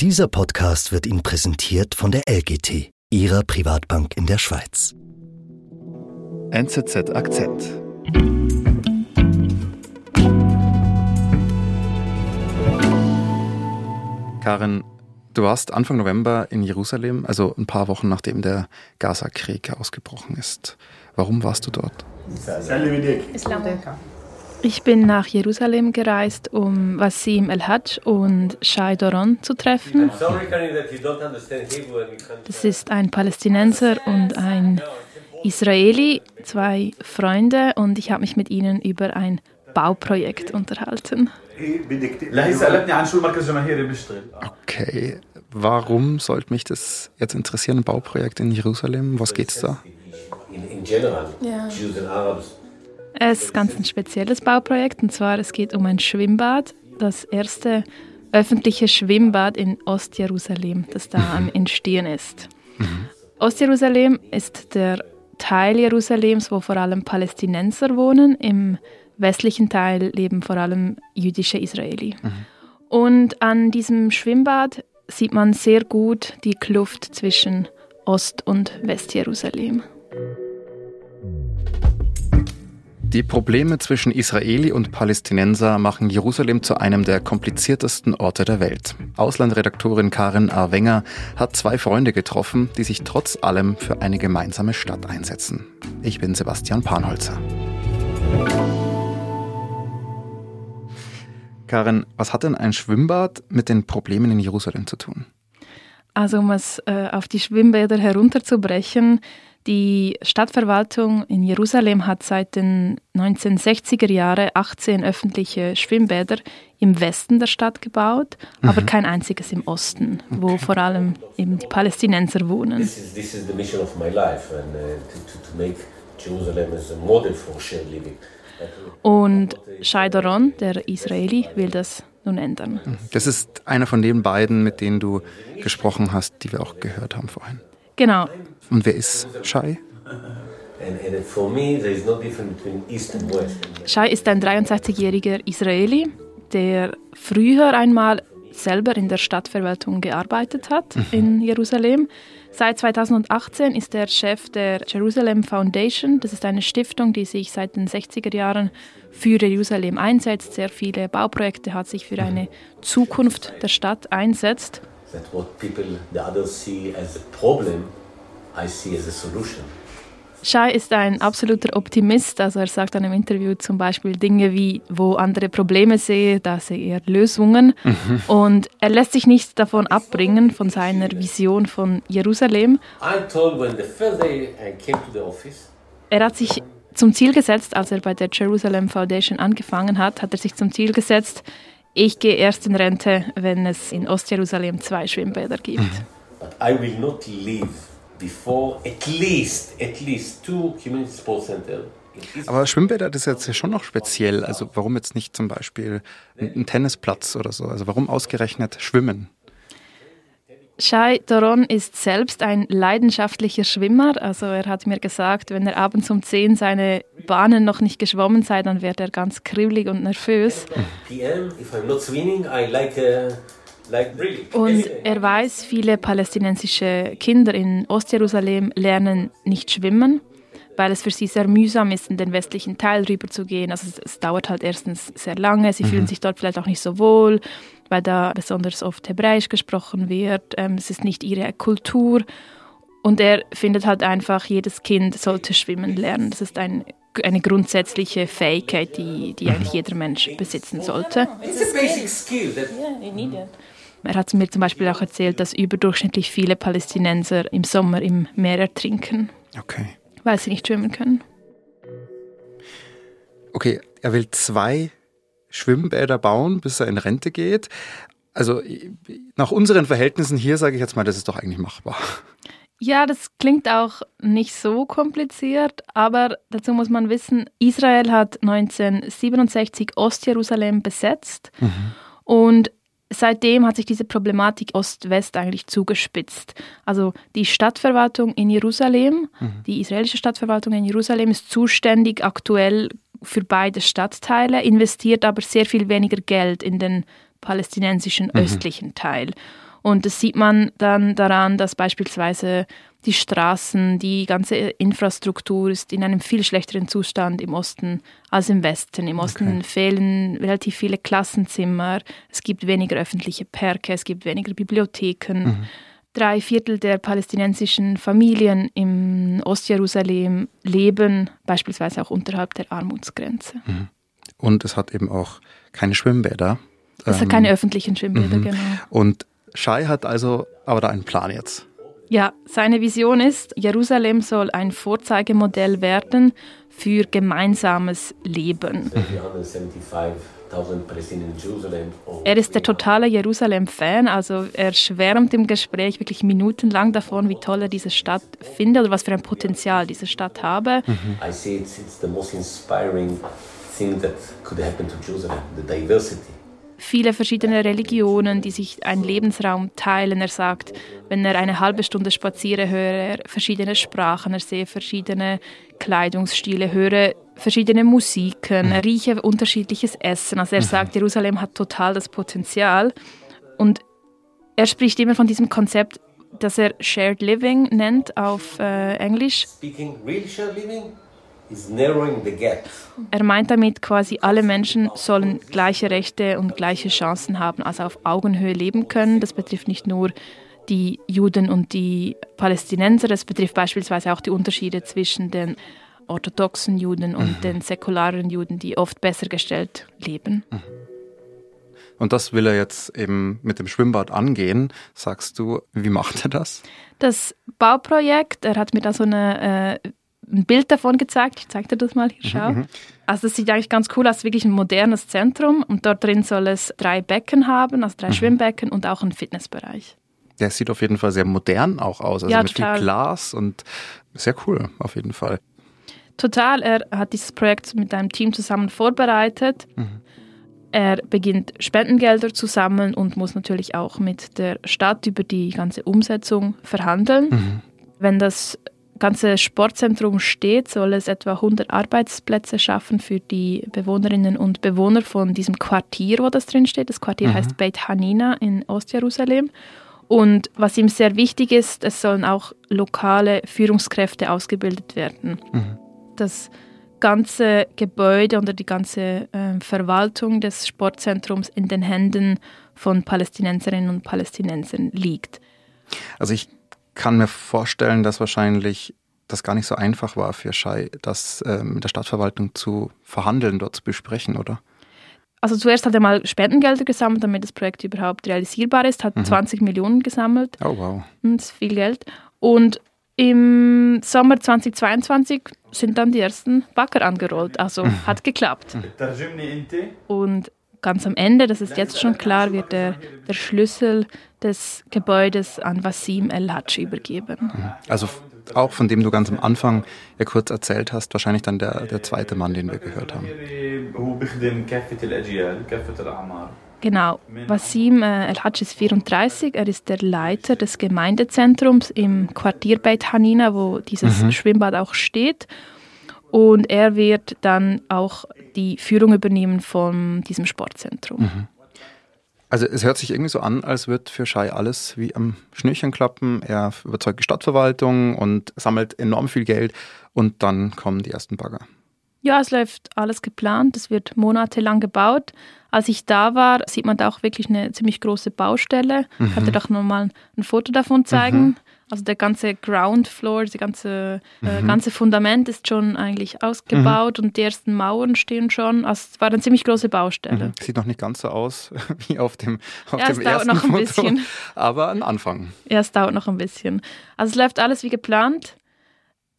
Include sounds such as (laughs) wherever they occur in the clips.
Dieser Podcast wird Ihnen präsentiert von der LGT, Ihrer Privatbank in der Schweiz. NZZ Akzent. Karin, du warst Anfang November in Jerusalem, also ein paar Wochen nachdem der Gaza-Krieg ausgebrochen ist. Warum warst du dort? Ich bin nach Jerusalem gereist, um Wassim El-Hajj und Shai Doron zu treffen. Das ist ein Palästinenser und ein Israeli, zwei Freunde, und ich habe mich mit ihnen über ein Bauprojekt unterhalten. Okay, warum sollte mich das jetzt interessieren, ein Bauprojekt in Jerusalem? Was geht's da? Ja. Es ist ganz ein spezielles Bauprojekt und zwar es geht um ein Schwimmbad, das erste öffentliche Schwimmbad in Ostjerusalem, das da am Entstehen ist. Mhm. Ostjerusalem ist der Teil Jerusalems, wo vor allem Palästinenser wohnen. Im westlichen Teil leben vor allem jüdische Israeli. Mhm. Und an diesem Schwimmbad sieht man sehr gut die Kluft zwischen Ost- und Westjerusalem. Die Probleme zwischen Israeli und Palästinenser machen Jerusalem zu einem der kompliziertesten Orte der Welt. Auslandredaktorin Karin A. Wenger hat zwei Freunde getroffen, die sich trotz allem für eine gemeinsame Stadt einsetzen. Ich bin Sebastian Panholzer. Karin, was hat denn ein Schwimmbad mit den Problemen in Jerusalem zu tun? Also um es äh, auf die Schwimmbäder herunterzubrechen, die Stadtverwaltung in Jerusalem hat seit den 1960er Jahren 18 öffentliche Schwimmbäder im Westen der Stadt gebaut, mhm. aber kein einziges im Osten, okay. wo vor allem eben die Palästinenser wohnen. This is, this is the mission of my life and uh, to, to make Jerusalem as a model for shared living. Und Shai Doron, der Israeli, will das nun ändern. Mhm. Das ist einer von den beiden, mit denen du gesprochen hast, die wir auch gehört haben vorhin. Genau. Und wer ist Shai? Shai ist ein 63-jähriger Israeli, der früher einmal selber in der Stadtverwaltung gearbeitet hat mhm. in Jerusalem. Seit 2018 ist er Chef der Jerusalem Foundation. Das ist eine Stiftung, die sich seit den 60er Jahren für Jerusalem einsetzt, sehr viele Bauprojekte hat, sich für eine Zukunft der Stadt einsetzt. That what people, the others see as a problem, I see as a solution. Shai ist ein absoluter Optimist. Also er sagt in einem Interview zum Beispiel Dinge wie, wo andere Probleme sehe, da sehe er Lösungen. Mhm. Und er lässt sich nicht davon abbringen, von seiner Vision von Jerusalem. Er hat sich zum Ziel gesetzt, als er bei der Jerusalem Foundation angefangen hat, hat er sich zum Ziel gesetzt, ich gehe erst in Rente, wenn es in Ostjerusalem zwei Schwimmbäder gibt. Mhm. But I will not leave before at least, at least two community sports centers aber Schwimmbäder, das ist jetzt schon noch speziell. Also warum jetzt nicht zum Beispiel ein Tennisplatz oder so? Also warum ausgerechnet Schwimmen? Shai Doron ist selbst ein leidenschaftlicher Schwimmer. Also er hat mir gesagt, wenn er abends um 10 seine Bahnen noch nicht geschwommen sei, dann wird er ganz kribbelig und nervös. PM, if I'm not swimming, I like uh und er weiß, viele palästinensische Kinder in Ostjerusalem lernen nicht schwimmen, weil es für sie sehr mühsam ist, in den westlichen Teil rüber zu gehen. Also es, es dauert halt erstens sehr lange, sie mhm. fühlen sich dort vielleicht auch nicht so wohl, weil da besonders oft Hebräisch gesprochen wird. Ähm, es ist nicht ihre Kultur. Und er findet halt einfach, jedes Kind sollte schwimmen lernen. Das ist ein eine grundsätzliche Fähigkeit, die, die eigentlich jeder Mensch besitzen sollte. It's a basic skill that yeah, you need it. Er hat mir zum Beispiel auch erzählt, dass überdurchschnittlich viele Palästinenser im Sommer im Meer ertrinken. Okay. Weil sie nicht schwimmen können. Okay, er will zwei Schwimmbäder bauen, bis er in Rente geht. Also nach unseren Verhältnissen hier sage ich jetzt mal, das ist doch eigentlich machbar. Ja, das klingt auch nicht so kompliziert, aber dazu muss man wissen, Israel hat 1967 Ostjerusalem besetzt mhm. und seitdem hat sich diese Problematik Ost-West eigentlich zugespitzt. Also die Stadtverwaltung in Jerusalem, mhm. die israelische Stadtverwaltung in Jerusalem ist zuständig aktuell für beide Stadtteile, investiert aber sehr viel weniger Geld in den palästinensischen mhm. östlichen Teil. Und das sieht man dann daran, dass beispielsweise die Straßen, die ganze Infrastruktur ist in einem viel schlechteren Zustand im Osten als im Westen. Im Osten okay. fehlen relativ viele Klassenzimmer, es gibt weniger öffentliche Parke, es gibt weniger Bibliotheken. Mhm. Drei Viertel der palästinensischen Familien im Ostjerusalem leben beispielsweise auch unterhalb der Armutsgrenze. Mhm. Und es hat eben auch keine Schwimmbäder. Es ähm, hat keine öffentlichen Schwimmbäder, mhm. genau. Und Shai hat also aber da einen Plan jetzt. Ja, seine Vision ist, Jerusalem soll ein Vorzeigemodell werden für gemeinsames Leben. Er ist der totale Jerusalem-Fan, also er schwärmt im Gespräch wirklich minutenlang davon, wie toll er diese Stadt findet oder was für ein Potenzial diese Stadt habe. Mhm. I see it's, it's the most inspiring thing that could happen to Jerusalem, the diversity viele verschiedene Religionen, die sich einen Lebensraum teilen. Er sagt, wenn er eine halbe Stunde spaziere, höre er verschiedene Sprachen, er sehe verschiedene Kleidungsstile, höre verschiedene Musiken, er rieche unterschiedliches Essen. Also er mhm. sagt, Jerusalem hat total das Potenzial. Und er spricht immer von diesem Konzept, das er Shared Living nennt auf äh, Englisch. Speaking real shared living? Er meint damit quasi, alle Menschen sollen gleiche Rechte und gleiche Chancen haben, also auf Augenhöhe leben können. Das betrifft nicht nur die Juden und die Palästinenser, das betrifft beispielsweise auch die Unterschiede zwischen den orthodoxen Juden und mhm. den säkularen Juden, die oft besser gestellt leben. Mhm. Und das will er jetzt eben mit dem Schwimmbad angehen. Sagst du, wie macht er das? Das Bauprojekt, er hat mir da so eine äh, ein Bild davon gezeigt. Ich zeige dir das mal hier, schau. Mhm. Also das sieht eigentlich ganz cool aus, wirklich ein modernes Zentrum und dort drin soll es drei Becken haben, also drei mhm. Schwimmbecken und auch einen Fitnessbereich. Der sieht auf jeden Fall sehr modern auch aus, also ja, mit total. viel Glas und sehr cool auf jeden Fall. Total, er hat dieses Projekt mit einem Team zusammen vorbereitet. Mhm. Er beginnt Spendengelder zu sammeln und muss natürlich auch mit der Stadt über die ganze Umsetzung verhandeln. Mhm. Wenn das ganze Sportzentrum steht, soll es etwa 100 Arbeitsplätze schaffen für die Bewohnerinnen und Bewohner von diesem Quartier, wo das drin steht. Das Quartier mhm. heißt Beit Hanina in Ostjerusalem. Und was ihm sehr wichtig ist, es sollen auch lokale Führungskräfte ausgebildet werden. Mhm. Das ganze Gebäude oder die ganze äh, Verwaltung des Sportzentrums in den Händen von Palästinenserinnen und Palästinensern liegt. Also ich kann mir vorstellen, dass wahrscheinlich das gar nicht so einfach war für Schei, das äh, mit der Stadtverwaltung zu verhandeln, dort zu besprechen, oder? Also zuerst hat er mal Spendengelder gesammelt, damit das Projekt überhaupt realisierbar ist, hat mhm. 20 Millionen gesammelt. Oh wow. Das ist viel Geld. Und im Sommer 2022 sind dann die ersten Bagger angerollt. Also mhm. hat geklappt. Und ganz am Ende, das ist jetzt schon klar, wird der, der Schlüssel des Gebäudes an Wasim El-Hadj übergeben. Mhm. Also auch von dem du ganz am Anfang ja kurz erzählt hast, wahrscheinlich dann der, der zweite Mann, den wir gehört haben. Genau. Wasim äh, El-Hadj ist 34, er ist der Leiter des Gemeindezentrums im Quartier Beit Hanina, wo dieses mhm. Schwimmbad auch steht. Und er wird dann auch die Führung übernehmen von diesem Sportzentrum. Mhm. Also es hört sich irgendwie so an, als wird für Schei alles wie am Schnürchen klappen. Er überzeugt die Stadtverwaltung und sammelt enorm viel Geld und dann kommen die ersten Bagger. Ja, es läuft alles geplant. Es wird monatelang gebaut. Als ich da war, sieht man da auch wirklich eine ziemlich große Baustelle. Mhm. Ich kann dir doch nochmal ein Foto davon zeigen. Mhm. Also der ganze Ground Floor, das ganze, äh, mhm. ganze Fundament ist schon eigentlich ausgebaut mhm. und die ersten Mauern stehen schon. Also es war eine ziemlich große Baustelle. Mhm. Sieht noch nicht ganz so aus (laughs) wie auf dem, auf ja, dem es dauert noch ein Foto, bisschen. aber ein Anfang. Ja, es dauert noch ein bisschen. Also es läuft alles wie geplant,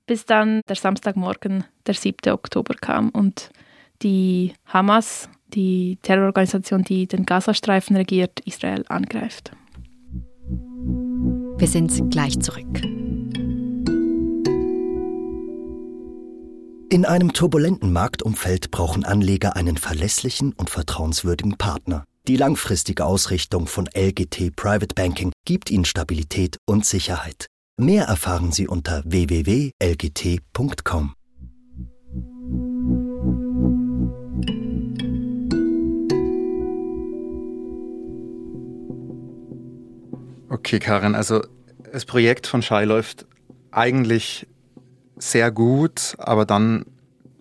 bis dann der Samstagmorgen, der 7. Oktober kam und die Hamas, die Terrororganisation, die den Gazastreifen regiert, Israel angreift. Wir sind gleich zurück. In einem turbulenten Marktumfeld brauchen Anleger einen verlässlichen und vertrauenswürdigen Partner. Die langfristige Ausrichtung von LGT Private Banking gibt Ihnen Stabilität und Sicherheit. Mehr erfahren Sie unter www.lgt.com. Okay, Karin, also das Projekt von Shai läuft eigentlich sehr gut, aber dann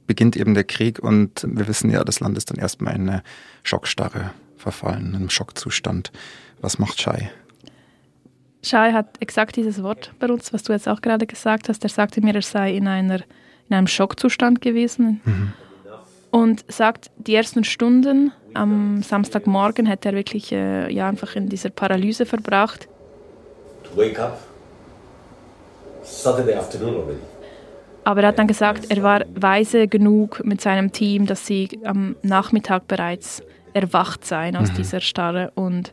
beginnt eben der Krieg und wir wissen ja, das Land ist dann erstmal in eine Schockstarre verfallen, in einem Schockzustand. Was macht Shai? Shai hat exakt dieses Wort benutzt, was du jetzt auch gerade gesagt hast. Er sagte mir, er sei in, einer, in einem Schockzustand gewesen. Mhm. Und sagt, die ersten Stunden am Samstagmorgen hätte er wirklich äh, ja, einfach in dieser Paralyse verbracht. Wake up Saturday afternoon already. Aber er hat dann gesagt, er war weise genug mit seinem Team, dass sie am Nachmittag bereits erwacht seien aus mhm. dieser Starre und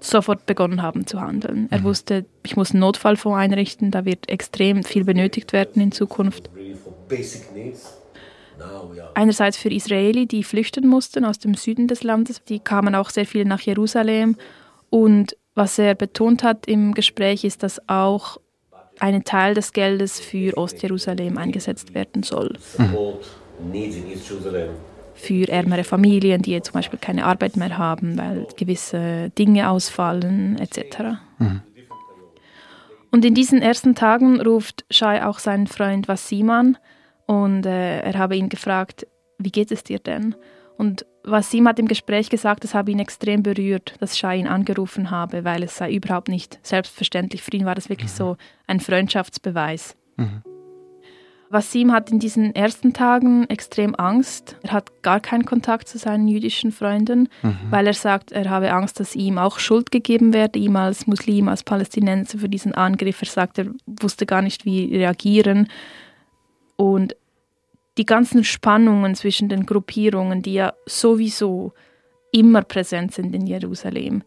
sofort begonnen haben zu handeln. Er mhm. wusste, ich muss einen Notfallfonds einrichten, da wird extrem viel benötigt werden in Zukunft. Einerseits für Israeli, die flüchten mussten aus dem Süden des Landes, die kamen auch sehr viele nach Jerusalem. Und was er betont hat im Gespräch ist, dass auch ein Teil des Geldes für Ostjerusalem eingesetzt werden soll. Für ärmere Familien, die zum Beispiel keine Arbeit mehr haben, weil gewisse Dinge ausfallen, etc. Mhm. Und in diesen ersten Tagen ruft Shai auch seinen Freund Wassim an und äh, er habe ihn gefragt, wie geht es dir denn? Und Wasim hat im Gespräch gesagt, es habe ihn extrem berührt, dass Shai ihn angerufen habe, weil es sei überhaupt nicht selbstverständlich. Für ihn war das wirklich mhm. so ein Freundschaftsbeweis. Mhm. Wasim hat in diesen ersten Tagen extrem Angst. Er hat gar keinen Kontakt zu seinen jüdischen Freunden, mhm. weil er sagt, er habe Angst, dass ihm auch Schuld gegeben werde, ihm als Muslim, als Palästinenser für diesen Angriff. Er sagt, er wusste gar nicht, wie reagieren. Und die ganzen Spannungen zwischen den Gruppierungen, die ja sowieso immer präsent sind in Jerusalem,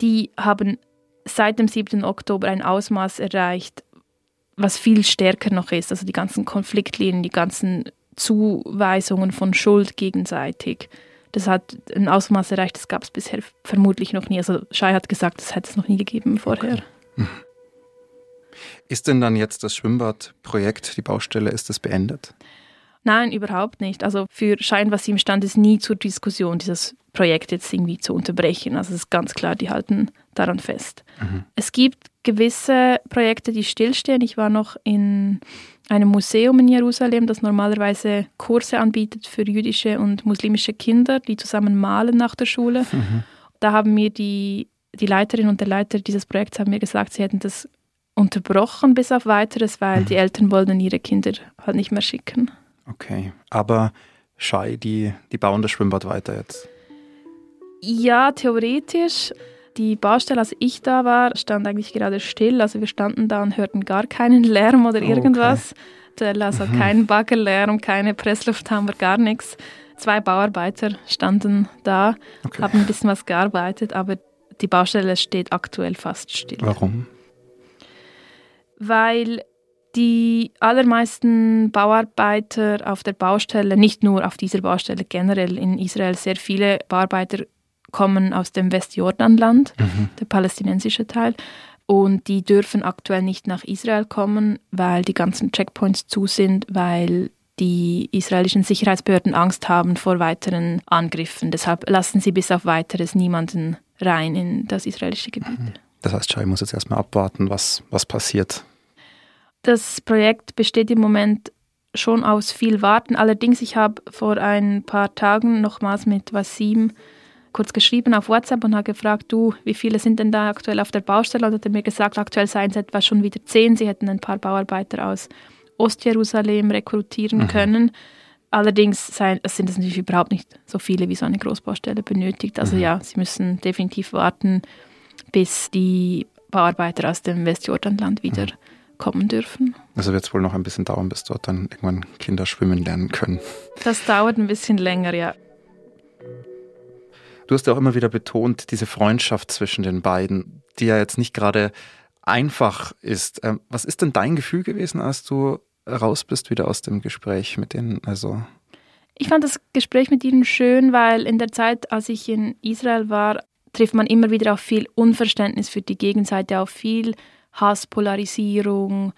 die haben seit dem 7. Oktober ein Ausmaß erreicht, was viel stärker noch ist. Also die ganzen Konfliktlinien, die ganzen Zuweisungen von Schuld gegenseitig. Das hat ein Ausmaß erreicht, das gab es bisher vermutlich noch nie. Also Schei hat gesagt, das hätte es noch nie gegeben vorher. Okay. Ist denn dann jetzt das Schwimmbadprojekt, die Baustelle, ist das beendet? Nein, überhaupt nicht. Also für Schein was ihm stand es nie zur Diskussion, dieses Projekt jetzt irgendwie zu unterbrechen. Also es ist ganz klar, die halten daran fest. Mhm. Es gibt gewisse Projekte, die stillstehen. Ich war noch in einem Museum in Jerusalem, das normalerweise Kurse anbietet für jüdische und muslimische Kinder, die zusammen malen nach der Schule. Mhm. Da haben mir die, die Leiterin und der Leiter dieses Projekts haben mir gesagt, sie hätten das unterbrochen bis auf weiteres, weil mhm. die Eltern wollten ihre Kinder halt nicht mehr schicken. Okay, aber Schei, die, die bauen das Schwimmbad weiter jetzt? Ja, theoretisch. Die Baustelle, als ich da war, stand eigentlich gerade still. Also wir standen da und hörten gar keinen Lärm oder irgendwas. Okay. Also mhm. kein Baggerlärm, keine Presslufthammer, gar nichts. Zwei Bauarbeiter standen da, okay. haben ein bisschen was gearbeitet, aber die Baustelle steht aktuell fast still. Warum? Weil die allermeisten Bauarbeiter auf der Baustelle, nicht nur auf dieser Baustelle, generell in Israel, sehr viele Bauarbeiter kommen aus dem Westjordanland, mhm. der palästinensische Teil. Und die dürfen aktuell nicht nach Israel kommen, weil die ganzen Checkpoints zu sind, weil die israelischen Sicherheitsbehörden Angst haben vor weiteren Angriffen. Deshalb lassen sie bis auf weiteres niemanden rein in das israelische Gebiet. Mhm. Das heißt, Shai muss jetzt erstmal abwarten, was, was passiert. Das Projekt besteht im Moment schon aus viel Warten. Allerdings, ich habe vor ein paar Tagen nochmals mit Wasim kurz geschrieben auf WhatsApp und habe gefragt, du, wie viele sind denn da aktuell auf der Baustelle? Und hat er mir gesagt, aktuell seien es etwa schon wieder zehn. Sie hätten ein paar Bauarbeiter aus Ostjerusalem rekrutieren mhm. können. Allerdings sind es natürlich überhaupt nicht so viele, wie so eine Großbaustelle benötigt. Also mhm. ja, sie müssen definitiv warten, bis die Bauarbeiter aus dem Westjordanland wieder mhm kommen dürfen. Also wird es wohl noch ein bisschen dauern, bis dort dann irgendwann Kinder schwimmen lernen können. Das dauert ein bisschen länger, ja. Du hast ja auch immer wieder betont, diese Freundschaft zwischen den beiden, die ja jetzt nicht gerade einfach ist. Ähm, was ist denn dein Gefühl gewesen, als du raus bist wieder aus dem Gespräch mit denen? Also ich fand das Gespräch mit ihnen schön, weil in der Zeit, als ich in Israel war, trifft man immer wieder auf viel Unverständnis für die Gegenseite, auf viel Hasspolarisierung.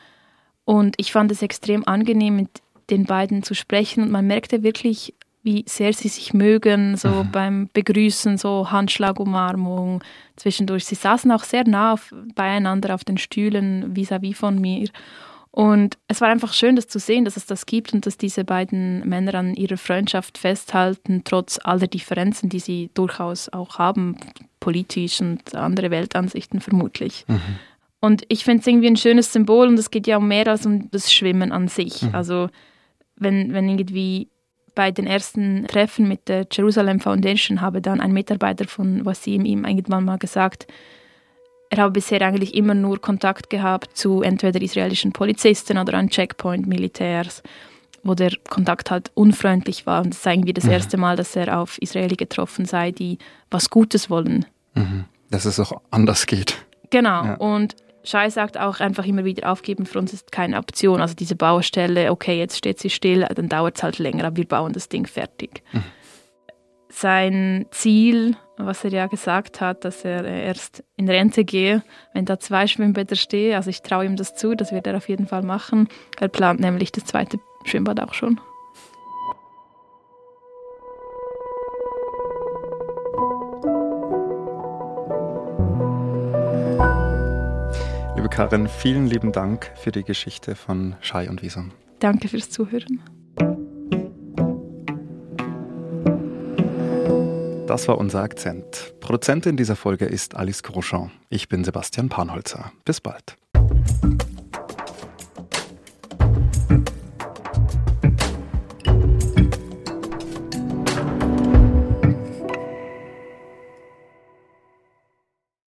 Und ich fand es extrem angenehm, mit den beiden zu sprechen. Und man merkte wirklich, wie sehr sie sich mögen, so mhm. beim Begrüßen, so Handschlagumarmung zwischendurch. Sie saßen auch sehr nah auf, beieinander auf den Stühlen vis-à-vis -vis von mir. Und es war einfach schön, das zu sehen, dass es das gibt und dass diese beiden Männer an ihrer Freundschaft festhalten, trotz aller Differenzen, die sie durchaus auch haben, politisch und andere Weltansichten vermutlich. Mhm. Und ich finde es irgendwie ein schönes Symbol und es geht ja um mehr als um das Schwimmen an sich. Mhm. Also wenn, wenn irgendwie bei den ersten Treffen mit der Jerusalem Foundation habe dann ein Mitarbeiter von Wasim ihm irgendwann mal gesagt, er habe bisher eigentlich immer nur Kontakt gehabt zu entweder israelischen Polizisten oder an Checkpoint-Militärs, wo der Kontakt halt unfreundlich war. Und das sei irgendwie das mhm. erste Mal, dass er auf Israeli getroffen sei, die was Gutes wollen. Mhm. Dass es auch anders geht. Genau. Ja. Und Schei sagt auch einfach immer wieder, aufgeben für uns ist keine Option. Also diese Baustelle, okay, jetzt steht sie still, dann dauert es halt länger, aber wir bauen das Ding fertig. Mhm. Sein Ziel was er ja gesagt hat, dass er erst in Rente gehe, wenn da zwei Schwimmbäder stehen. Also ich traue ihm das zu, das wird er auf jeden Fall machen. Er plant nämlich das zweite Schwimmbad auch schon. Karin, vielen lieben Dank für die Geschichte von Schei und Wiesam. Danke fürs Zuhören. Das war unser Akzent. Produzentin dieser Folge ist Alice Grosjean. Ich bin Sebastian Panholzer. Bis bald.